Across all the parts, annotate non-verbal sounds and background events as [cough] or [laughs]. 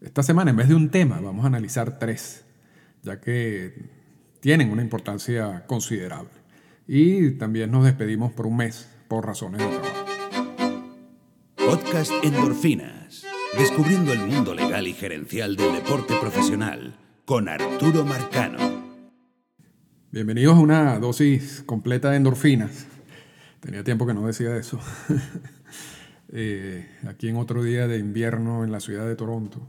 Esta semana, en vez de un tema, vamos a analizar tres, ya que tienen una importancia considerable. Y también nos despedimos por un mes por razones de trabajo. Podcast Endorfinas. Descubriendo el mundo legal y gerencial del deporte profesional con Arturo Marcano. Bienvenidos a una dosis completa de endorfinas. Tenía tiempo que no decía eso. [laughs] Eh, aquí en otro día de invierno en la ciudad de Toronto.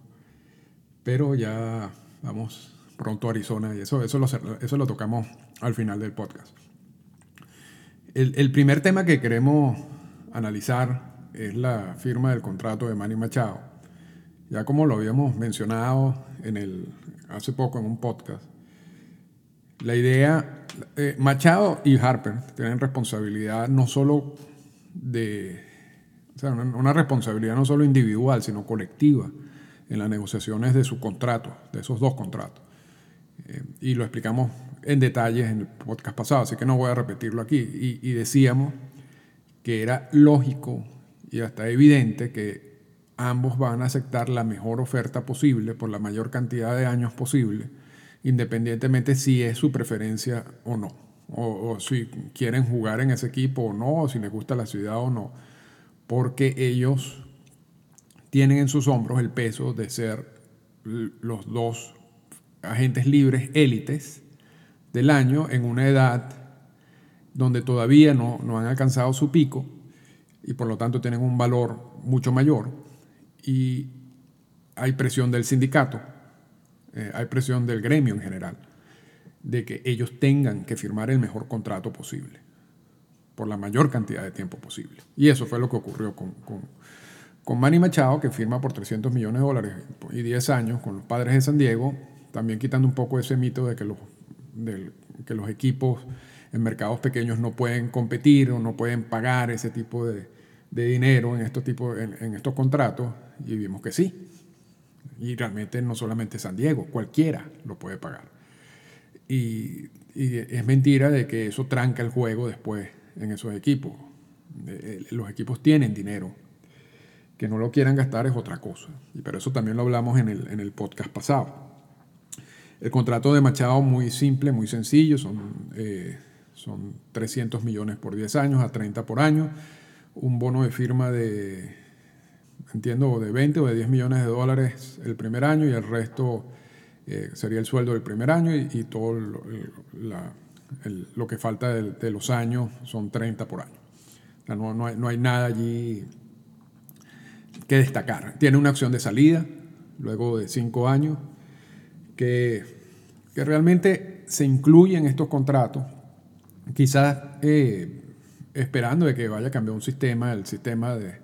Pero ya vamos pronto a Arizona y eso, eso, lo, eso lo tocamos al final del podcast. El, el, primer tema que queremos analizar es la firma del contrato de Manny Machado. Ya como lo habíamos mencionado en el, hace poco en un podcast, la idea, eh, Machado y Harper tienen responsabilidad no solo de, o sea, una, una responsabilidad no solo individual, sino colectiva en las negociaciones de su contrato, de esos dos contratos. Eh, y lo explicamos en detalles en el podcast pasado, así que no voy a repetirlo aquí. Y, y decíamos que era lógico y hasta evidente que ambos van a aceptar la mejor oferta posible por la mayor cantidad de años posible, independientemente si es su preferencia o no, o, o, si quieren jugar en ese equipo o no, o si les gusta la ciudad o no, porque ellos tienen en sus hombros el peso de ser los dos agentes libres élites del año en una edad donde todavía no, no, han alcanzado su pico y por lo tanto tienen un valor mucho mayor y hay presión del sindicato, eh, hay presión del gremio en general, de que ellos tengan que firmar el mejor contrato posible, por la mayor cantidad de tiempo posible. Y eso fue lo que ocurrió con, con, con Manny Machado, que firma por 300 millones de dólares y 10 años con los padres de San Diego, también quitando un poco ese mito de que los, equipos en mercados pequeños no pueden competir o no pueden pagar ese tipo de, dinero en estos, tipos, en, estos contratos, y vimos que sí. Y realmente no solamente San Diego, cualquiera lo puede pagar. Y, y es mentira de que eso tranca el juego después en esos equipos. Los equipos tienen dinero. Que no lo quieran gastar es otra cosa. Y pero eso también lo hablamos en el, en el podcast pasado. El contrato de Machado muy simple, muy sencillo, son, eh, son 300 millones por 10 años, a 30 por año, un bono de firma de, entiendo, de 20 o de 10 millones de dólares el primer año y el resto eh, sería el sueldo del primer año y, todo lo, lo, que falta de, los años son 30 por año. O sea, no, no, no hay nada allí que destacar. Tiene una opción de salida luego de 5 años que, que realmente se incluye en estos contratos, quizás eh, esperando de que vaya a cambiar un sistema, el sistema de,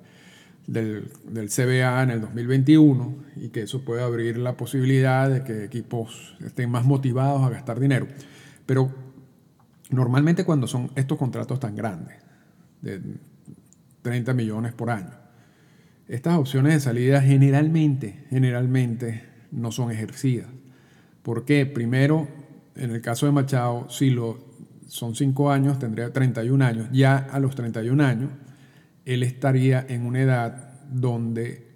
del, del, CBA en el 2021, y que eso pueda abrir la posibilidad de que equipos estén más motivados a gastar dinero. Pero normalmente cuando son estos contratos tan grandes, de 30 millones por año, estas opciones de salida generalmente, generalmente no son ejercidas. ¿Por qué? Primero, en el caso de Machado, si lo, son cinco años, tendría 31 años. Ya a los 31 años, él estaría en una edad donde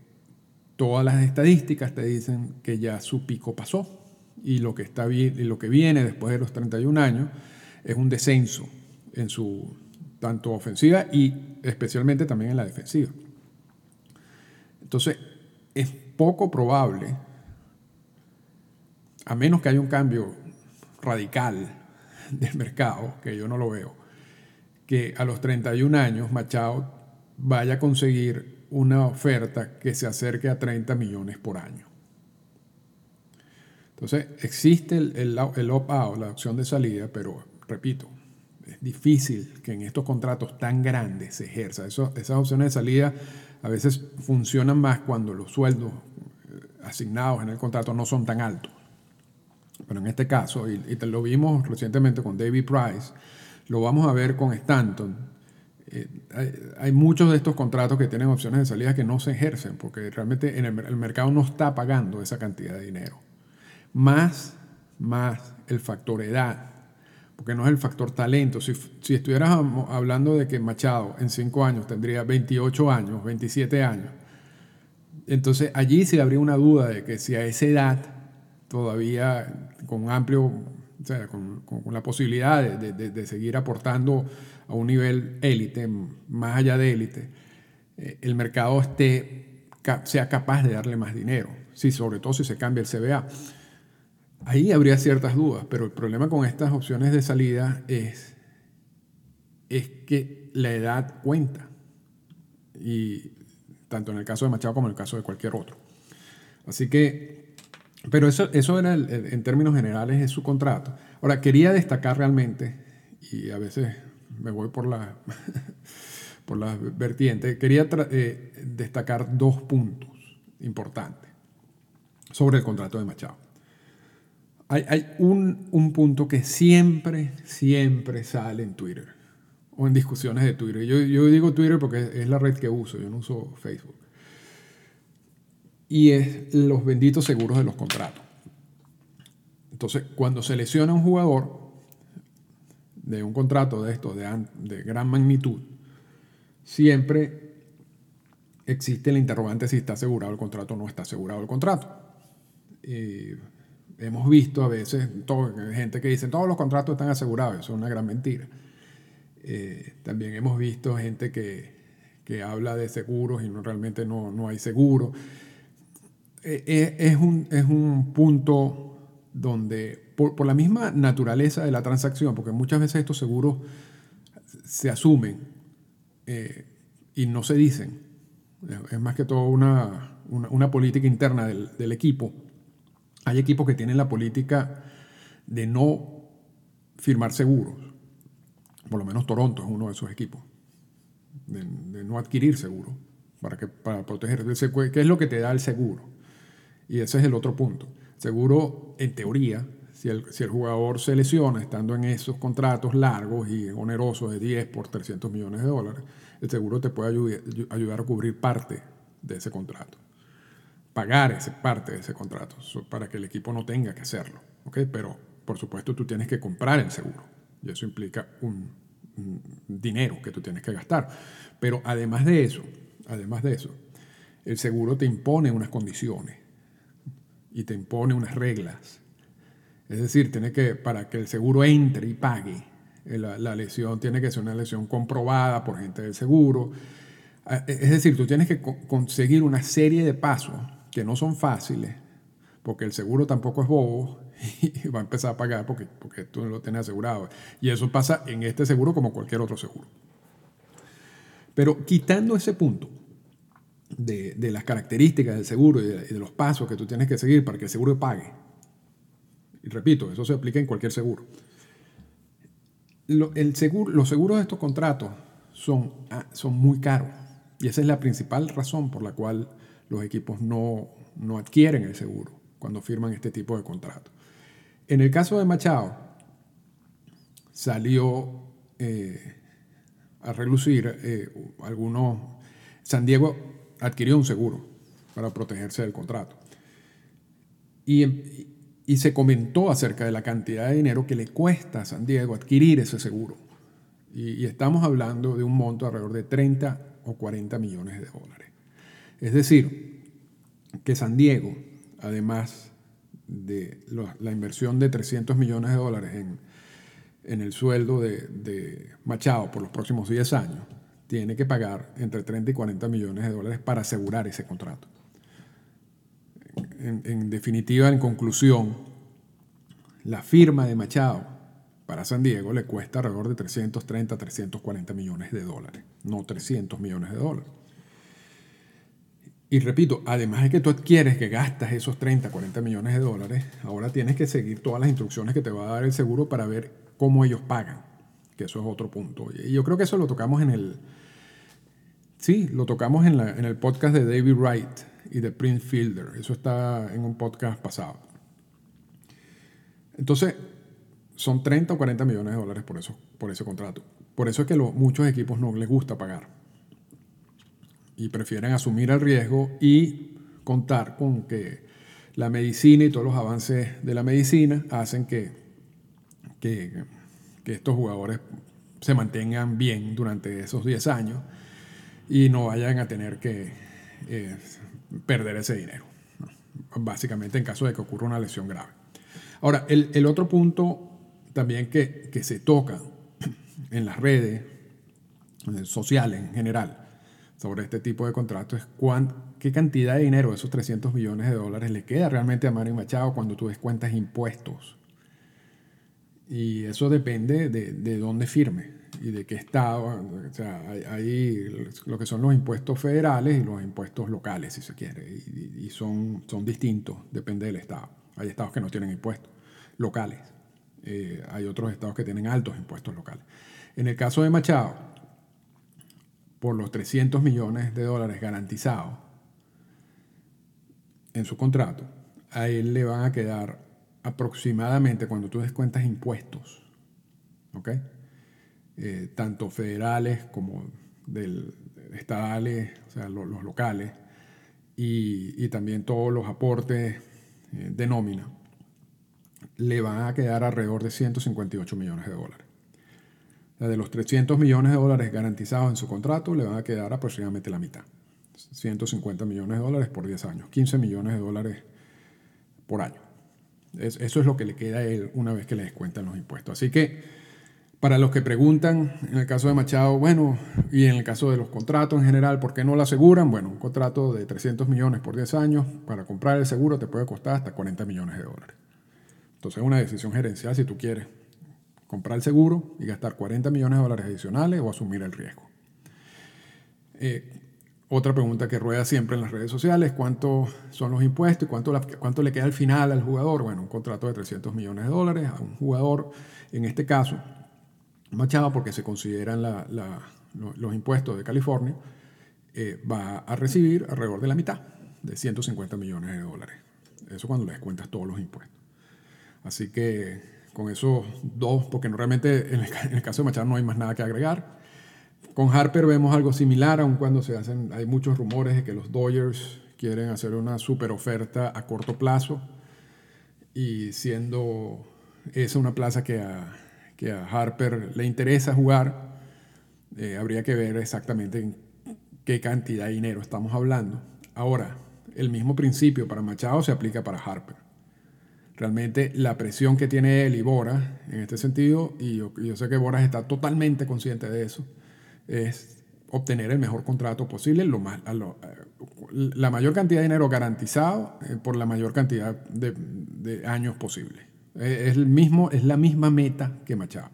todas las estadísticas te dicen que ya su pico pasó. Y lo que, está y lo que viene después de los 31 años es un descenso en su tanto ofensiva y especialmente también en la defensiva. Entonces, es poco probable a menos que haya un cambio radical del mercado, que yo no lo veo, que a los 31 años Machado vaya a conseguir una oferta que se acerque a 30 millones por año. Entonces, existe el, el, el opt-out, la opción de salida, pero repito, es difícil que en estos contratos tan grandes se ejerza. Esas opciones de salida a veces funcionan más cuando los sueldos asignados en el contrato no son tan altos. Pero en este caso, y, te lo vimos recientemente con David Price, lo vamos a ver con Stanton. Eh, hay, hay, muchos de estos contratos que tienen opciones de salida que no se ejercen porque realmente en el, el, mercado no está pagando esa cantidad de dinero. Más, más el factor edad, porque no es el factor talento. Si, si estuvieras hablando de que Machado en 5 años tendría 28 años, 27 años, Entonces allí se habría una duda de que si a esa edad, todavía con amplio, o sea, con, con, la posibilidad de, de, de, seguir aportando a un nivel élite, más allá de élite, eh, el mercado esté, sea capaz de darle más dinero, sí, sobre todo si se cambia el CBA. Ahí habría ciertas dudas, pero el problema con estas opciones de salida es, es que la edad cuenta. Y tanto en el caso de Machado como en el caso de cualquier otro. Así que, pero eso, eso era en términos generales es su contrato. Ahora, quería destacar realmente, y a veces me voy por la, [laughs] por vertiente, quería eh, destacar dos puntos importantes sobre el contrato de Machado. Hay, hay un, un punto que siempre, siempre sale en Twitter o en discusiones de Twitter. Yo, yo digo Twitter porque es la red que uso, yo no uso Facebook. Y es los benditos seguros de los contratos. Entonces, cuando se lesiona un jugador de un contrato de estos de, gran magnitud, siempre existe la interrogante si está asegurado el contrato o no está asegurado el contrato. Y hemos visto a veces gente que dice todos los contratos están asegurados, eso es una gran mentira. Eh, también hemos visto gente que, que, habla de seguros y no, realmente no, no hay seguro. Eh, eh, es, un, es, un, punto donde, por, por, la misma naturaleza de la transacción, porque muchas veces estos seguros se asumen y no se dicen, es más que todo una, una, una política interna del, del equipo. Hay equipos que tienen la política de no firmar seguros por lo menos Toronto es uno de esos equipos, de, no adquirir seguro, para, que, para proteger. ¿Qué es lo que te da el seguro? Y ese es el otro punto. Seguro, en teoría, si el, si el jugador se lesiona estando en esos contratos largos y onerosos de 10 por 300 millones de dólares, el seguro te puede ayudar, ayudar a cubrir parte de ese contrato. Pagar esa parte de ese contrato para que el equipo no tenga que hacerlo. ¿okay? Pero, por supuesto, tú tienes que comprar el seguro. Y eso implica un, dinero que tú tienes que gastar. Pero además de eso, además de eso, el seguro te impone unas condiciones y te impone unas reglas. Es decir, tiene que, para que el seguro entre y pague, eh, la, lesión tiene que ser una lesión comprobada por gente del seguro. Ah, es decir, tú tienes que conseguir una serie de pasos que no son fáciles, porque el seguro tampoco es bobo [laughs] y va a empezar a pagar porque, porque tú no lo tienes asegurado. Y eso pasa en este seguro como cualquier otro seguro. Pero quitando ese punto de, de las características del seguro y de, de, los pasos que tú tienes que seguir para que el seguro pague, y repito, eso se aplica en cualquier seguro. Lo, el seguro los seguros de estos contratos son, ah, son muy caros. Y esa es la principal razón por la cual los equipos no, no adquieren el seguro cuando firman este tipo de contratos. En el caso de Machado, salió eh, a relucir eh, algunos... San Diego adquirió un seguro para protegerse del contrato. Y, y, se comentó acerca de la cantidad de dinero que le cuesta a San Diego adquirir ese seguro. Y estamos hablando de un monto alrededor de 30 o 40 millones de dólares. Es decir, que San Diego, además de la inversión de 300 millones de dólares en, en el sueldo de, Machado por los próximos 10 años, tiene que pagar entre 30 y 40 millones de dólares para asegurar ese contrato. En, en definitiva, en conclusión, la firma de Machado para San Diego le cuesta alrededor de 330, 340 millones de dólares, no 300 millones de dólares. Y repito, además de que tú adquieres que gastas esos 30, 40 millones de dólares, ahora tienes que seguir todas las instrucciones que te va a dar el seguro para ver cómo ellos pagan, que eso es otro punto. Y yo creo que eso lo tocamos en el... Sí, lo tocamos en, la, el podcast de David Wright y de Prince Fielder. Eso está en un podcast pasado. Entonces, son 30 o 40 millones de dólares por, eso, por ese contrato. Por eso es que muchos equipos no les gusta pagar y prefieren asumir el riesgo y contar con que la medicina y todos los avances de la medicina hacen que, que, estos jugadores se mantengan bien durante esos 10 años y no vayan a tener que eh, perder ese dinero. Básicamente en caso de que ocurra una lesión grave. Ahora, el, otro punto también que, que, se toca en las redes sociales en general sobre este tipo de contratos es qué cantidad de dinero, esos 300 millones de dólares, le queda realmente a Mario Machado cuando tú descuentas impuestos. Y eso depende de, de dónde firme y de qué estado. O sea, hay, lo que son los impuestos federales y los impuestos locales, si se quiere, y, son, son distintos, depende del estado. Hay estados que no tienen impuestos locales, eh, hay otros estados que tienen altos impuestos locales. En el caso de Machado, por los 300 millones de dólares garantizados en su contrato, a él le van a quedar aproximadamente, cuando tú descuentas impuestos, ¿ok? Eh, tanto federales como del, estadales, o sea, los, locales, y, también todos los aportes eh, de nómina, le van a quedar alrededor de 158 millones de dólares. De los 300 millones de dólares garantizados en su contrato, le van a quedar aproximadamente la mitad. 150 millones de dólares por 10 años, 15 millones de dólares por año. eso es lo que le queda a él una vez que le descuentan los impuestos. Así que para los que preguntan, en el caso de Machado, bueno, y en el caso de los contratos en general, ¿por qué no lo aseguran? Bueno, un contrato de 300 millones por 10 años, para comprar el seguro te puede costar hasta 40 millones de dólares. Entonces es una decisión gerencial si tú quieres comprar el seguro y gastar 40 millones de dólares adicionales o asumir el riesgo. Eh, otra pregunta que rueda siempre en las redes sociales, ¿cuánto son los impuestos y cuánto, cuánto le queda al final al jugador? Bueno, un contrato de 300 millones de dólares a un jugador, en este caso, Machado, porque se consideran los impuestos de California, eh, va a recibir alrededor de la mitad, de 150 millones de dólares. Eso cuando le descuentas todos los impuestos. Así que con esos dos, porque realmente en el, caso de Machado no hay más nada que agregar. Con Harper vemos algo similar, aun cuando se hacen, hay muchos rumores de que los Dodgers quieren hacer una super oferta a corto plazo y siendo esa una plaza que a, que a Harper le interesa jugar, eh, habría que ver exactamente en qué cantidad de dinero estamos hablando. Ahora, el mismo principio para Machado se aplica para Harper. Realmente la presión que tiene él y Boras en este sentido, y yo, sé que Boras está totalmente consciente de eso, es obtener el mejor contrato posible, lo más, la mayor cantidad de dinero garantizado eh, por la mayor cantidad de, años posible. Eh, es, el mismo, es la misma meta que Machado,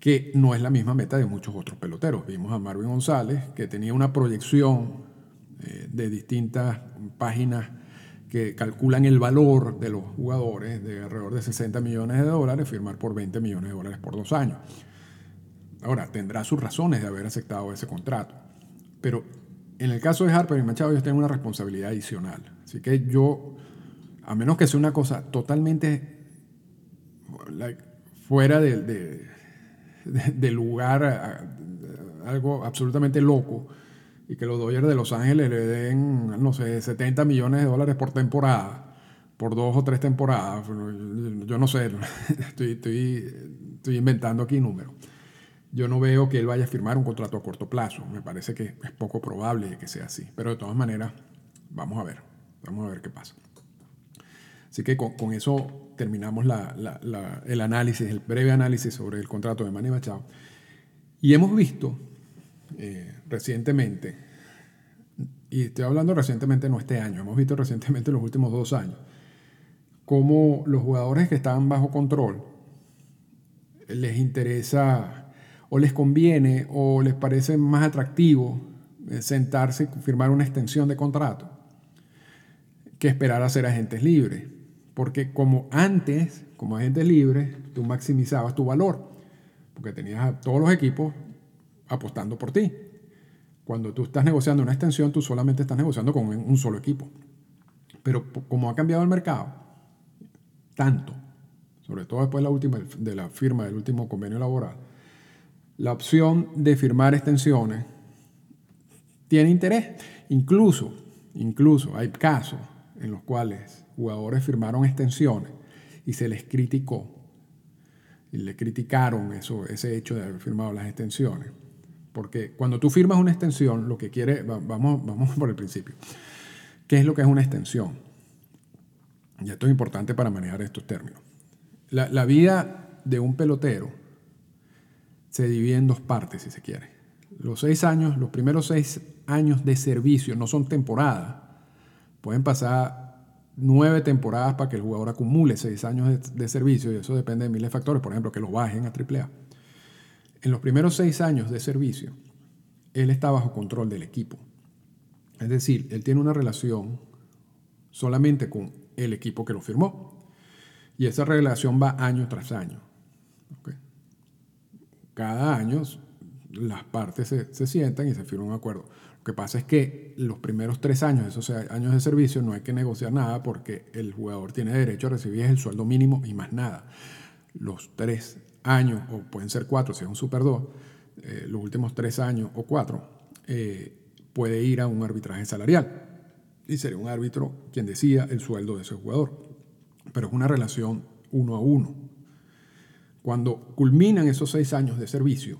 que no es la misma meta de muchos otros peloteros. Vimos a Marvin González, que tenía una proyección eh, de distintas páginas que calculan el valor de los jugadores de alrededor de 60 millones de dólares, firmar por 20 millones de dólares por dos años. Ahora, tendrá sus razones de haber aceptado ese contrato, pero en el caso de Harper y Machado ellos tienen una responsabilidad adicional. Así que yo, a menos que sea una cosa totalmente fuera del de, lugar, algo absolutamente loco, y que los Dodgers de Los Ángeles le den, no sé, 70 millones de dólares por temporada, por dos o tres temporadas. Yo no sé, [laughs] estoy, estoy, inventando aquí números. Yo no veo que él vaya a firmar un contrato a corto plazo. Me parece que es poco probable que sea así. Pero de todas maneras, vamos a ver. Vamos a ver qué pasa. Así que con, eso terminamos el análisis, el breve análisis sobre el contrato de Manny Machado. Y hemos visto eh, recientemente, y estoy hablando recientemente, no este año, hemos visto recientemente en los últimos dos años, cómo los jugadores que estaban bajo control les interesa o les conviene o les parece más atractivo eh, sentarse y firmar una extensión de contrato que esperar a ser agentes libres. Porque como antes, como agente libre, tú maximizabas tu valor, porque tenías a todos los equipos apostando por ti. Cuando tú estás negociando una extensión, tú solamente estás negociando con un solo equipo. Pero como ha cambiado el mercado, tanto, sobre todo después de la, última, de la firma del último convenio laboral, la opción de firmar extensiones tiene interés. Incluso, incluso hay casos en los cuales jugadores firmaron extensiones y se les criticó. Y le criticaron eso, ese hecho de haber firmado las extensiones. Porque cuando tú firmas una extensión, lo que quiere, vamos, vamos por el principio. ¿Qué es lo que es una extensión? Y esto es importante para manejar estos términos. La, vida de un pelotero se divide en dos partes, si se quiere. Los seis años, los primeros seis años de servicio no son temporada. Pueden pasar nueve temporadas para que el jugador acumule seis años de, de servicio y eso depende de miles de factores, por ejemplo, que lo bajen a AAA. En los primeros seis años de servicio, él está bajo control del equipo. Es decir, él tiene una relación solamente con el equipo que lo firmó. Y esa relación va año tras año. Cada año las partes se, se, sientan y se firma un acuerdo. Lo que pasa es que los primeros tres años, esos años de servicio, no hay que negociar nada porque el jugador tiene derecho a recibir el sueldo mínimo y más nada. Los tres años, o pueden ser cuatro si es un Super 2, eh, los últimos tres años o cuatro, eh, puede ir a un arbitraje salarial. Y sería un árbitro quien decida el sueldo de ese jugador. Pero es una relación uno a uno. Cuando culminan esos seis años de servicio,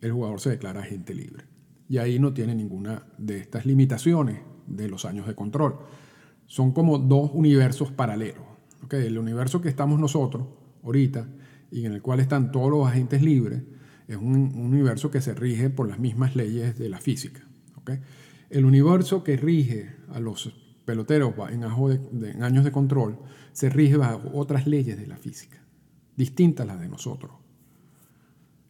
el jugador se declara agente libre. Y ahí no tiene ninguna de estas limitaciones de los años de control. Son como dos universos paralelos. ¿Okay? El universo que estamos nosotros ahorita y en el cual están todos los agentes libres es un, un universo que se rige por las mismas leyes de la física. ¿okay? El universo que rige a los peloteros en, de, años de control se rige bajo otras leyes de la física, distintas a las de nosotros.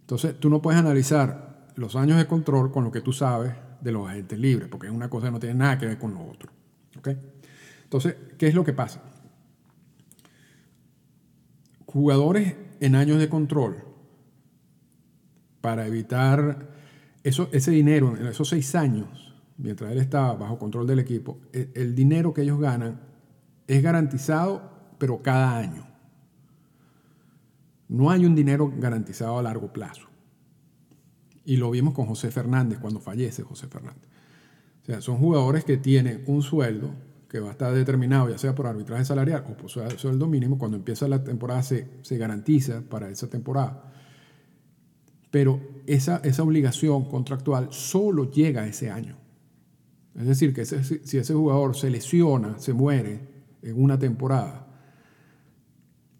Entonces, tú no puedes analizar los años de control con lo que tú sabes de los agentes libres, porque es una cosa que no tiene nada que ver con lo otro. ¿okay? Entonces, ¿qué es lo que pasa? Jugadores en años de control, para evitar eso, ese dinero en esos seis años, mientras él estaba bajo control del equipo, el, el dinero que ellos ganan es garantizado, pero cada año. No hay un dinero garantizado a largo plazo. Y lo vimos con José Fernández cuando fallece José Fernández. O sea, son jugadores que tienen un sueldo que va a estar determinado ya sea por arbitraje salarial o por sueldo mínimo. Cuando empieza la temporada se, se garantiza para esa temporada. Pero esa, esa obligación contractual solo llega ese año. Es decir, que si ese jugador se lesiona, se muere en una temporada,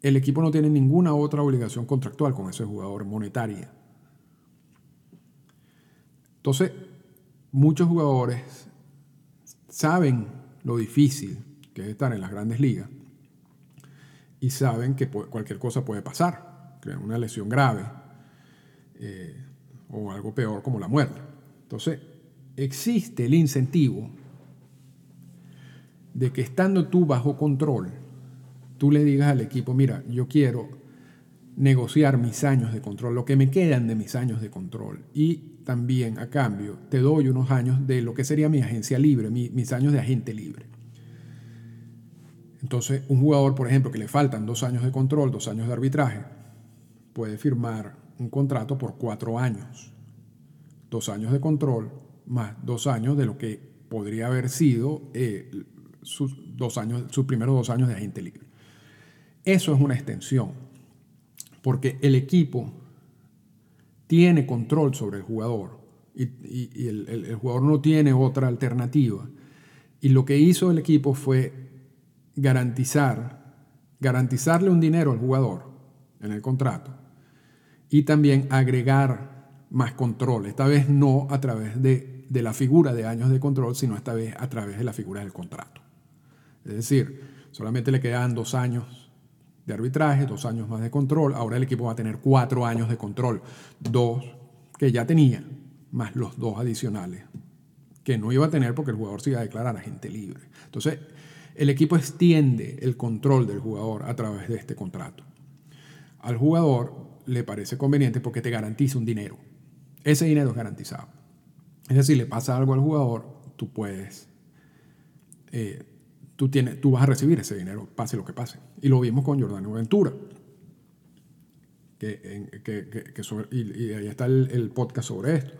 el equipo no tiene ninguna otra obligación contractual con ese jugador monetaria. Entonces, muchos jugadores saben lo difícil que es estar en las grandes ligas y saben que cualquier cosa puede pasar, una lesión grave eh, o algo peor como la muerte. Entonces, existe el incentivo de que estando tú bajo control, tú le digas al equipo, mira, yo quiero negociar mis años de control, lo que me quedan de mis años de control. Y también a cambio te doy unos años de lo que sería mi agencia libre, mi, mis años de agente libre. Entonces, un jugador, por ejemplo, que le faltan dos años de control, dos años de arbitraje, puede firmar un contrato por cuatro años. Dos años de control más dos años de lo que podría haber sido eh, sus, dos años, sus primeros dos años de agente libre. Eso es una extensión, porque el equipo tiene control sobre el jugador y, el, jugador no tiene otra alternativa. Y lo que hizo el equipo fue garantizar, garantizarle un dinero al jugador en el contrato y también agregar más control. Esta vez no a través de, de la figura de años de control, sino esta vez a través de la figura del contrato. Es decir, solamente le quedan dos años de arbitraje, dos años más de control. Ahora el equipo va a tener cuatro años de control, dos que ya tenía, más los dos adicionales que no iba a tener porque el jugador se iba a declarar agente libre. Entonces, el equipo extiende el control del jugador a través de este contrato. Al jugador le parece conveniente porque te garantiza un dinero. Ese dinero es garantizado. Es decir, le pasa algo al jugador, tú puedes eh, tú, tienes, tú vas a recibir ese dinero, pase lo que pase. Y lo vimos con Jordano Ventura. Que, que, que y, ahí está el, el, podcast sobre esto.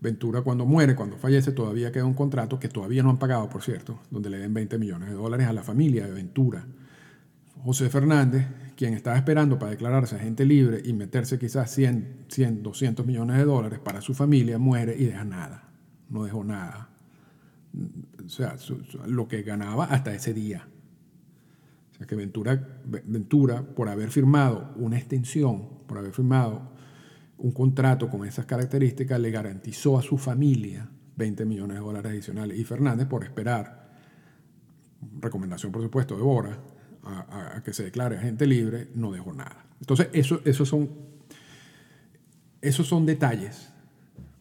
Ventura cuando muere, cuando fallece, todavía queda un contrato que todavía no han pagado, por cierto, donde le den 20 millones de dólares a la familia de Ventura. José Fernández, quien estaba esperando para declararse agente libre y meterse quizás 100, 100, 200 millones de dólares para su familia, muere y deja nada. No dejó nada o sea, lo que ganaba hasta ese día. O sea que Ventura, Ventura, por haber firmado una extensión, por haber firmado un contrato con esas características, le garantizó a su familia 20 millones de dólares adicionales. Y Fernández, por esperar, recomendación por supuesto de Bora, a, que se declare agente libre, no dejó nada. Entonces, eso, esos, son, esos son detalles,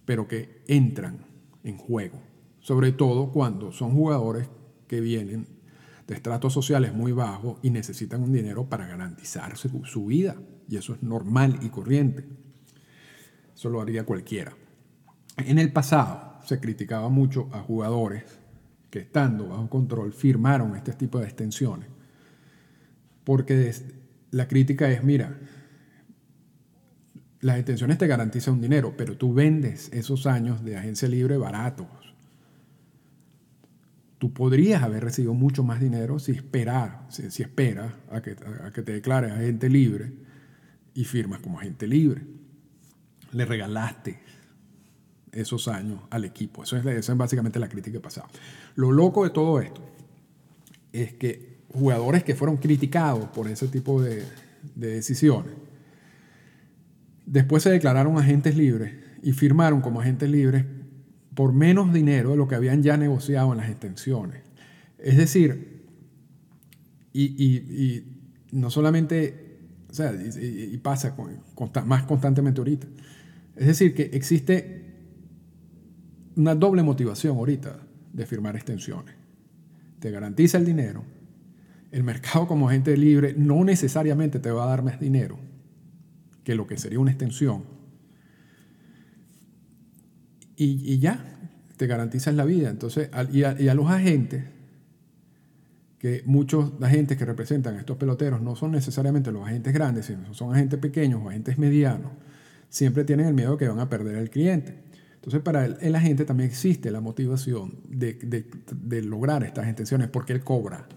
pero que entran en juego. Sobre todo cuando son jugadores que vienen de estratos sociales muy bajos y necesitan un dinero para garantizarse su vida. Y eso es normal y corriente. Eso lo haría cualquiera. En el pasado se criticaba mucho a jugadores que estando bajo control firmaron este tipo de extensiones. Porque la crítica es, mira, las extensiones te garantizan un dinero, pero tú vendes esos años de agencia libre baratos. Tú podrías haber recibido mucho más dinero si esperas, si, esperas a que, te declares agente libre y firmas como agente libre. Le regalaste esos años al equipo. Eso es, esa es básicamente la crítica pasada. Lo loco de todo esto es que jugadores que fueron criticados por ese tipo de decisiones, después se declararon agentes libres y firmaron como agentes libres por menos dinero de lo que habían ya negociado en las extensiones. Es decir, y, no solamente, o sea, y, pasa más constantemente ahorita, es decir, que existe una doble motivación ahorita de firmar extensiones. Te garantiza el dinero. El mercado como agente libre no necesariamente te va a dar más dinero que lo que sería una extensión. Y, ya, te garantizan la vida. Entonces, y a, los agentes, que muchos agentes que representan a estos peloteros no son necesariamente los agentes grandes, sino son agentes pequeños o agentes medianos, siempre tienen el miedo de que van a perder al cliente. Entonces, para el, el agente también existe la motivación de, de, lograr estas extensiones porque él cobra.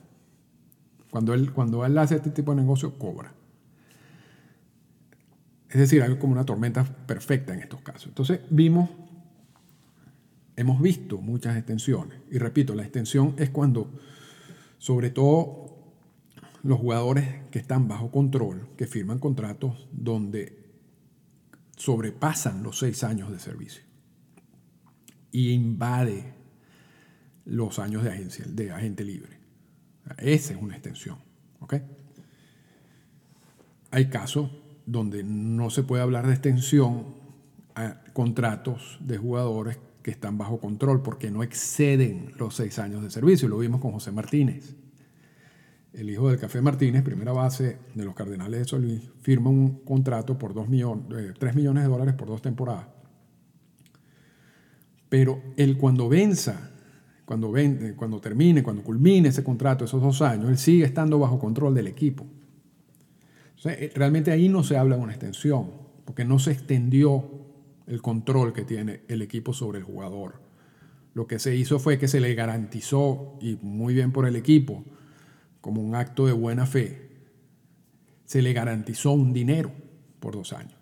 Cuando él, cuando él hace este tipo de negocio, cobra. Es decir, hay como una tormenta perfecta en estos casos. Entonces, vimos, hemos visto muchas extensiones. Y repito, la extensión es cuando, sobre todo, los jugadores que están bajo control, que firman contratos donde sobrepasan los seis años de servicio y invade los años de, agencia, de agente libre. Esa es una extensión. Hay casos donde no se puede hablar de extensión a contratos de jugadores que están bajo control porque no exceden los seis años de servicio. Lo vimos con José Martínez. El hijo del Café Martínez, primera base de los Cardenales de Solís, firma un contrato por 2 millones, 3 eh, millones de dólares por dos temporadas pero él cuando venza, cuando, ven, cuando termine, cuando culmine ese contrato, esos dos años, él sigue estando bajo control del equipo. Eh, realmente ahí no se habla de una extensión, porque no se extendió el control que tiene el equipo sobre el jugador. Lo que se hizo fue que se le garantizó, y muy bien por el equipo, como un acto de buena fe, se le garantizó un dinero por dos años.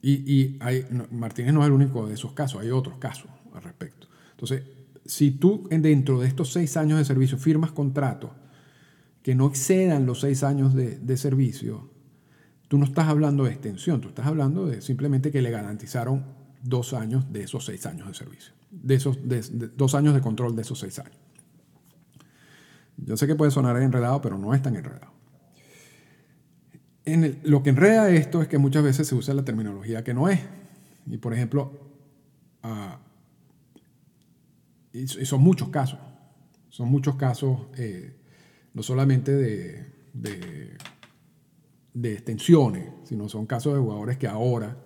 Y, hay, Martínez no es el único de esos casos, hay otros casos al respecto. Entonces, si tú dentro de estos seis años de servicio firmas contratos que no excedan los seis años de, servicio, tú no estás hablando de extensión, tú estás hablando de simplemente que le garantizaron dos años de esos seis años de servicio, de esos dos años de control de esos seis años. Yo sé que puede sonar enredado, pero no es tan enredado lo que enreda esto es que muchas veces se usa la terminología que no es. Y por ejemplo, ah, y son muchos casos, son muchos casos, eh, no solamente de, de, extensiones, sino son casos de jugadores que ahora,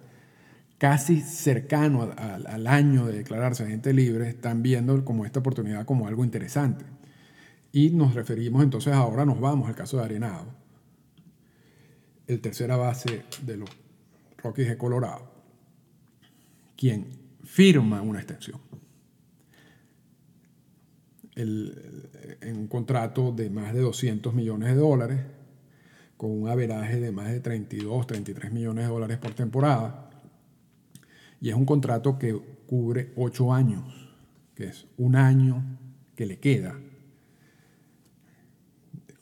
casi cercano al año de declararse agente libre, están viendo como esta oportunidad como algo interesante. Y nos referimos entonces ahora, nos vamos al caso de Arenado el tercera base de los Rockies de Colorado, quien firma una extensión. en un contrato de más de 200 millones de dólares, con un averaje de más de 32, 33 millones de dólares por temporada. Y es un contrato que cubre 8 años. que es un año que le queda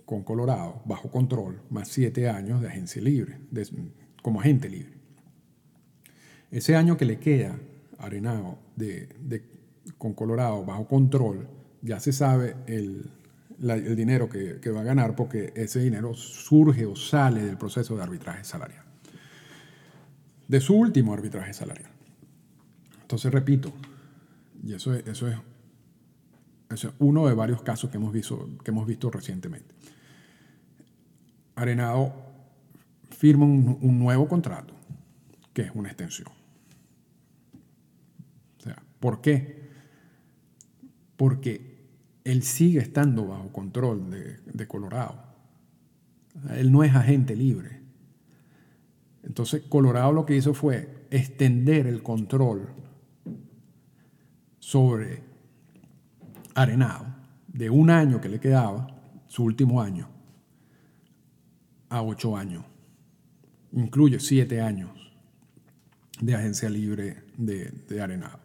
con Colorado bajo control, más siete años de agencia libre, como agente libre. Ese año que le queda Arenado de, con Colorado bajo control, ya se sabe el, el dinero que, va a ganar porque ese dinero surge o sale del proceso de arbitraje salarial. De su último arbitraje salarial. Entonces, repito, y eso es, eso es, eso es uno de varios casos que hemos, visto, que hemos visto recientemente. Arenado firma un, un nuevo contrato, que es una extensión. O sea, ¿por qué? Porque él sigue estando bajo control de, Colorado. Él no es agente libre. Entonces, Colorado lo que hizo fue extender el control sobre Arenado de un año que le quedaba, su último año, a ocho años. Incluye siete años de agencia libre de, de Arenado.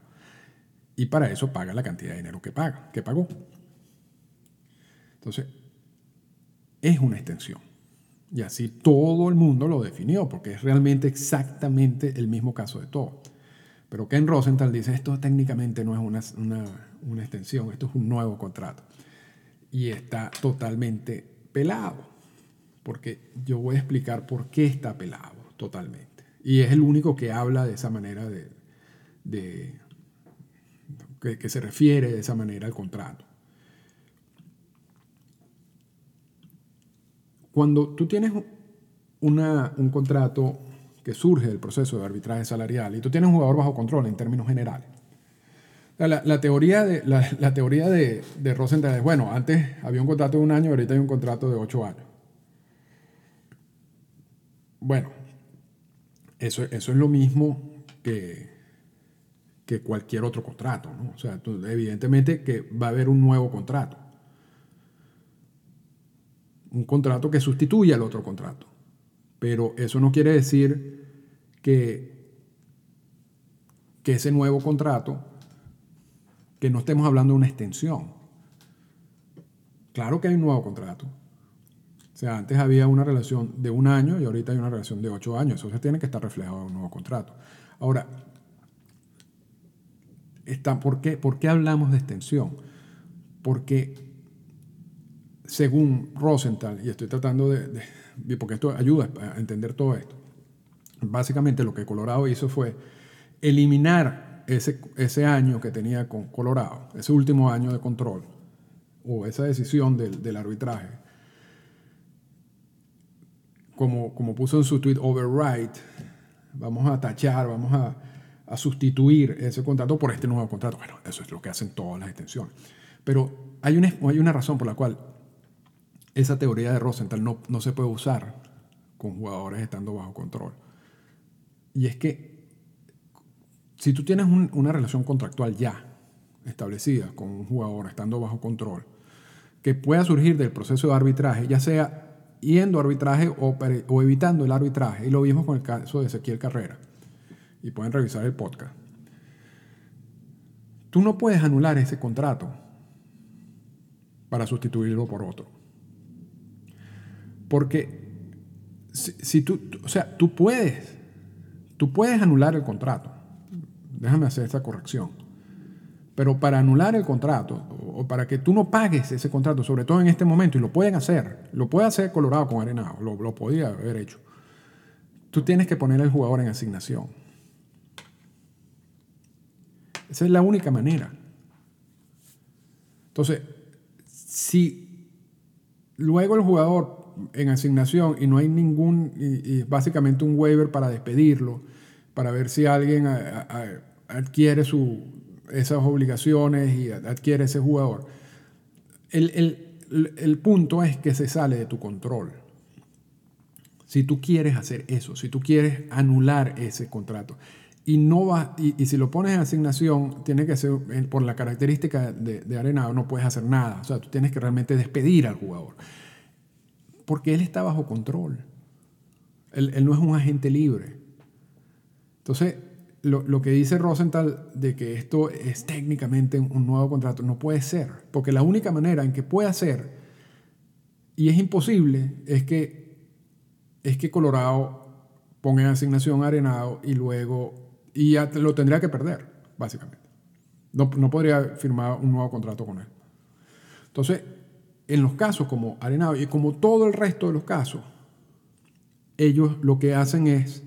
Y para eso paga la cantidad de dinero que paga, que pagó. Entonces, es una extensión. Y así todo el mundo lo definió, porque es realmente exactamente el mismo caso de todo. Pero Ken Rosenthal dice, esto técnicamente no es una, una extensión, esto es un nuevo contrato. Y está totalmente pelado, porque yo voy a explicar por qué está pelado totalmente. Y es el único que habla de esa manera de, que se refiere de esa manera al contrato. Cuando tú tienes un contrato que surge del proceso de arbitraje salarial y tú tienes un jugador bajo control en términos generales, la, teoría, de, la, teoría de, de, Rosenthal es, bueno, antes había un contrato de un año, ahorita hay un contrato de ocho años. Bueno, eso, eso es lo mismo que, que cualquier otro contrato. ¿no? O sea, evidentemente que va a haber un nuevo contrato un contrato que sustituye al otro contrato. Pero eso no quiere decir que, que ese nuevo contrato, que no estemos hablando de una extensión. Claro que hay un nuevo contrato. O sea, antes había una relación de un año y ahorita hay una relación de ocho años. Eso se tiene que estar reflejado en un nuevo contrato. Ahora, está, ¿por, qué, ¿por qué hablamos de extensión? Porque según Rosenthal, y estoy tratando de, porque esto ayuda a entender todo esto, básicamente lo que Colorado hizo fue eliminar ese, ese año que tenía con Colorado, ese último año de control, o esa decisión del, del arbitraje, como, como puso en su tweet, override, vamos a tachar, vamos a, a sustituir ese contrato por este nuevo contrato. Bueno, eso es lo que hacen todas las extensiones. Pero hay una, hay una razón por la cual esa teoría de Rosenthal no, no se puede usar con jugadores estando bajo control. Y es que si tú tienes una relación contractual ya establecida con un jugador estando bajo control, que pueda surgir del proceso de arbitraje, ya sea yendo a arbitraje o, o evitando el arbitraje, y lo vimos con el caso de Ezequiel Carrera, y pueden revisar el podcast, tú no puedes anular ese contrato para sustituirlo por otro. Porque si, tú, o sea, tú puedes, tú puedes anular el contrato. Déjame hacer esta corrección. Pero para anular el contrato, o para que tú no pagues ese contrato, sobre todo en este momento, y lo pueden hacer, lo puede hacer Colorado con Arenado, lo, lo podía haber hecho, tú tienes que poner al jugador en asignación. Esa es la única manera. Entonces, si luego el jugador en asignación y no hay ningún, y, básicamente un waiver para despedirlo, para ver si alguien adquiere su, esas obligaciones y adquiere ese jugador. El, el, el, punto es que se sale de tu control. Si tú quieres hacer eso, si tú quieres anular ese contrato, y no va, y, y, si lo pones en asignación, tiene que ser por la característica de, de arenado, no puedes hacer nada. O sea, tú tienes que realmente despedir al jugador porque él está bajo control. Él, no es un agente libre. Entonces, lo, lo, que dice Rosenthal de que esto es técnicamente un nuevo contrato no puede ser, porque la única manera en que pueda ser, y es imposible, es que, es que Colorado ponga en asignación Arenado y luego, y ya lo tendría que perder, básicamente. No, no podría firmar un nuevo contrato con él. Entonces, en los casos como Arenado y como todo el resto de los casos, ellos lo que hacen es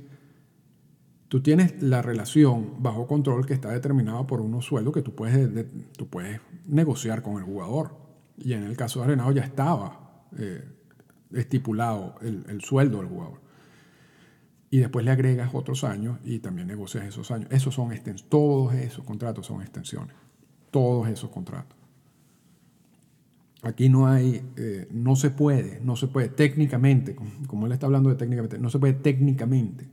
tú tienes la relación bajo control que está determinada por unos sueldos que tú puedes, tú puedes negociar con el jugador. Y en el caso de Arenado ya estaba eh, estipulado el, el, sueldo del jugador. Y después le agregas otros años y también negocias esos años. Esos son todos esos contratos son extensiones. Todos esos contratos. Aquí no hay, eh, no se puede, no se puede técnicamente, como él está hablando de técnicamente, no se puede técnicamente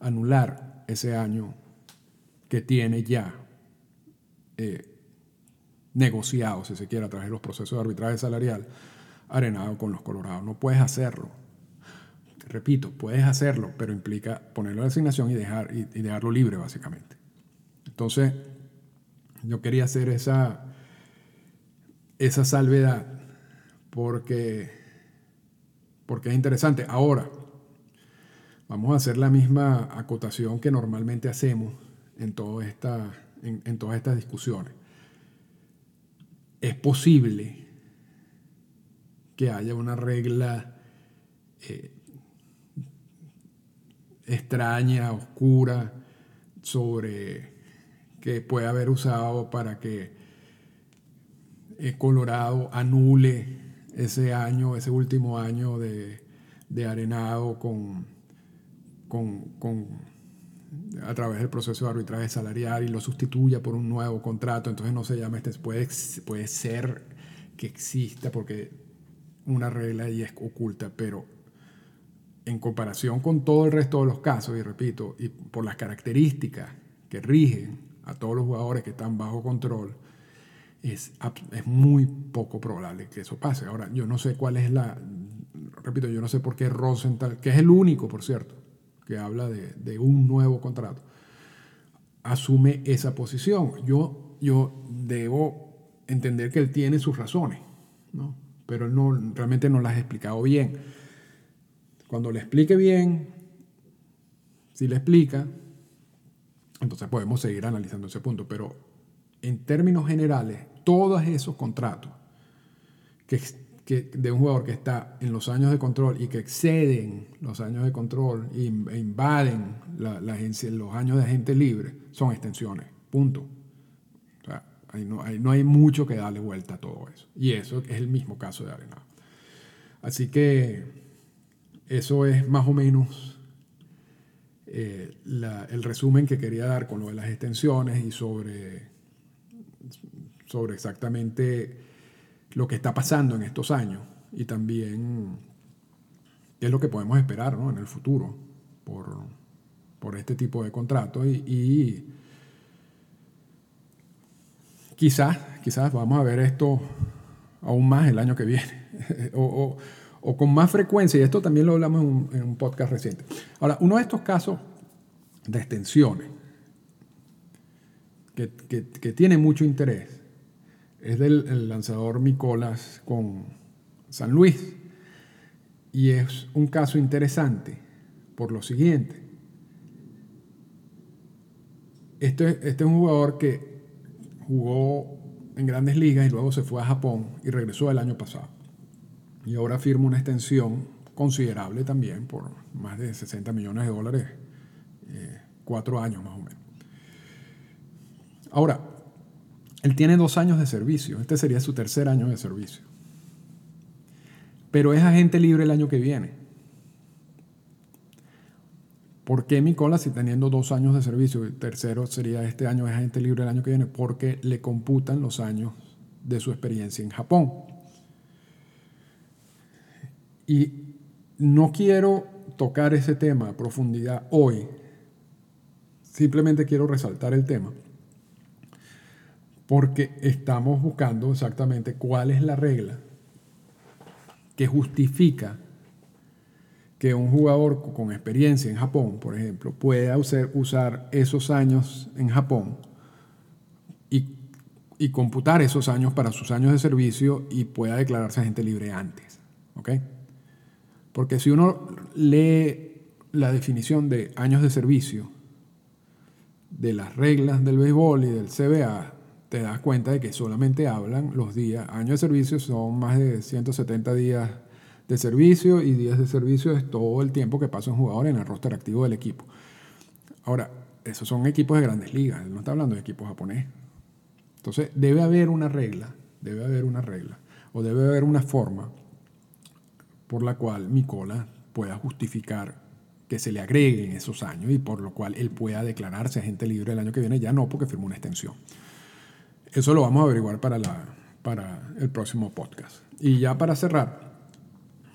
anular ese año que tiene ya eh, negociado, si se quiere, a través de los procesos de arbitraje salarial, arenado con los colorados. No puedes hacerlo. Repito, puedes hacerlo, pero implica ponerlo en asignación y, dejar, y, dejarlo libre, básicamente. Entonces, yo quería hacer esa, esa salvedad porque, porque es interesante. Ahora, Vamos a hacer la misma acotación que normalmente hacemos en, esta, en, todas estas discusiones. Es posible que haya una regla eh, extraña, oscura, sobre que puede haber usado para que eh, Colorado anule ese año, ese último año de, de arenado con, con, a través del proceso de arbitraje salarial y lo sustituya por un nuevo contrato, entonces no se llama este, puede, puede ser que exista porque una regla ahí es oculta, pero en comparación con todo el resto de los casos, y repito, y por las características que rigen a todos los jugadores que están bajo control, es, es muy poco probable que eso pase. Ahora, yo no sé cuál es la, repito, yo no sé por qué Rosenthal, que es el único, por cierto, que habla de, un nuevo contrato, asume esa posición. Yo, yo debo entender que él tiene sus razones, ¿no? pero él no, realmente no las ha explicado bien. Cuando le explique bien, si le explica, entonces podemos seguir analizando ese punto, pero en términos generales, todos esos contratos que de un jugador que está en los años de control y que exceden los años de control e invaden la, agencia, los años de agente libre, son extensiones. Punto. Ahí no, no, hay mucho que darle vuelta a todo eso. Y eso es el mismo caso de Arenado. Así que eso es más o menos eh, el resumen que quería dar con lo de las extensiones y sobre, sobre exactamente lo que está pasando en estos años y también qué es lo que podemos esperar en el futuro por, por este tipo de contratos. Y, quizás, quizás vamos a ver esto aún más el año que viene [laughs] o, con más frecuencia. Y esto también lo hablamos en un, podcast reciente. Ahora, uno de estos casos de extensiones que, que tiene mucho interés es del lanzador Micolas con San Luis. Y es un caso interesante por lo siguiente. Este, este es un jugador que jugó en grandes ligas y luego se fue a Japón y regresó el año pasado. Y ahora firma una extensión considerable también por más de 60 millones de dólares, eh, cuatro años más o menos. Ahora, él tiene dos años de servicio. Este sería su tercer año de servicio. Pero es agente libre el año que viene. ¿Por qué Nicola si teniendo dos años de servicio, el tercero sería este año, es agente libre el año que viene? Porque le computan los años de su experiencia en Japón. Y no quiero tocar ese tema a profundidad hoy. Simplemente quiero resaltar el tema porque estamos buscando exactamente cuál es la regla que justifica que un jugador con experiencia en Japón, por ejemplo, pueda usar esos años en Japón y, computar esos años para sus años de servicio y pueda declararse agente libre antes. ¿ok? Porque si uno lee la definición de años de servicio de las reglas del béisbol y del CBA, te das cuenta de que solamente hablan los días. Años de servicio son más de 170 días de servicio y días de servicio es todo el tiempo que pasa un jugador en el roster activo del equipo. Ahora, esos son equipos de grandes ligas, él no está hablando de equipos japonés. Entonces, debe haber una regla, debe haber una regla, o debe haber una forma por la cual Micola pueda justificar que se le agreguen esos años y por lo cual él pueda declararse agente libre el año que viene, ya no porque firmó una extensión. Eso lo vamos a averiguar para, la, para el próximo podcast. Y ya para cerrar,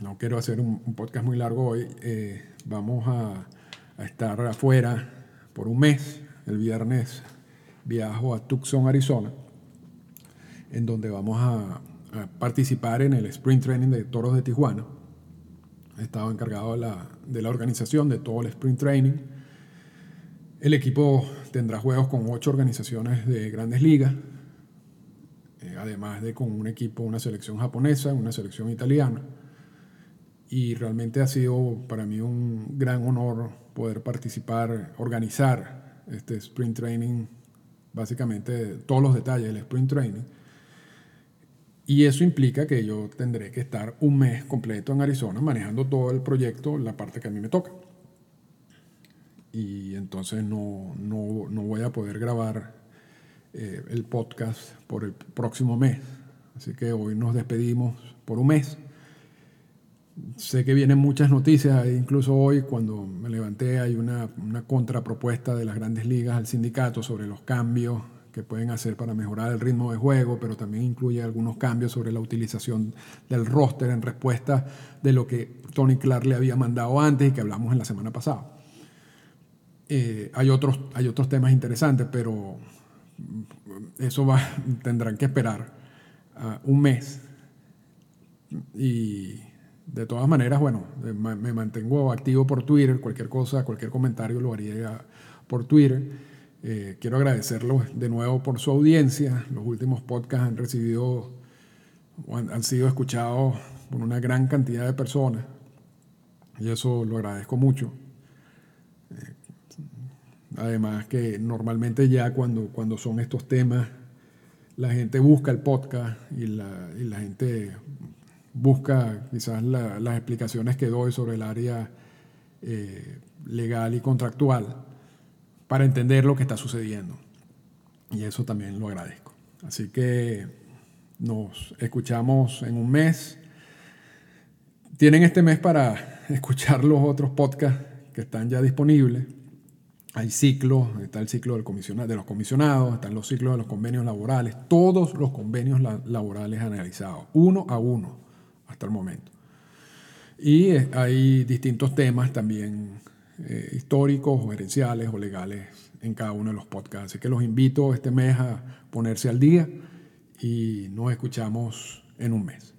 no quiero hacer un, podcast muy largo hoy. Eh, vamos a, estar afuera por un mes. El viernes viajo a Tucson, Arizona, en donde vamos a, participar en el Sprint Training de Toros de Tijuana. He estado encargado de la, de la organización de todo el Sprint Training. El equipo tendrá juegos con ocho organizaciones de grandes ligas, eh, además de con un equipo, una selección japonesa, una selección italiana y realmente ha sido para mí un gran honor poder participar, organizar este sprint training, básicamente todos los detalles del sprint training. Y eso implica que yo tendré que estar un mes completo en Arizona manejando todo el proyecto, la parte que a mí me toca. Y entonces no, no, no voy a poder grabar eh, el podcast por el próximo mes. Así que hoy nos despedimos por un mes sé que vienen muchas noticias, incluso hoy cuando me levanté hay una, una, contrapropuesta de las grandes ligas al sindicato sobre los cambios que pueden hacer para mejorar el ritmo de juego, pero también incluye algunos cambios sobre la utilización del roster en respuesta de lo que Tony Clark le había mandado antes y que hablamos en la semana pasada. Eh, hay, otros, hay otros temas interesantes, pero eso va, tendrán que esperar uh, un mes. Y de todas maneras, bueno, me mantengo activo por Twitter, cualquier cosa, cualquier comentario lo haría por Twitter. Eh, quiero agradecerlo de nuevo por su audiencia. Los últimos podcasts han recibido, han, sido escuchados por una gran cantidad de personas y eso lo agradezco mucho. Además que normalmente ya cuando, cuando son estos temas, la gente busca el podcast y la, y la gente busca quizás las explicaciones que doy sobre el área eh, legal y contractual para entender lo que está sucediendo. Y eso también lo agradezco. Así que nos escuchamos en un mes. Tienen este mes para [laughs] escuchar los otros podcasts que están ya disponibles. Hay ciclos, está el ciclo del de los comisionados, están los ciclos de los convenios laborales, todos los convenios laborales analizados, uno a uno hasta el momento. Y eh, hay distintos temas también eh, históricos gerenciales o legales en cada uno de los podcasts. Así que los invito este mes a ponerse al día y nos escuchamos en un mes.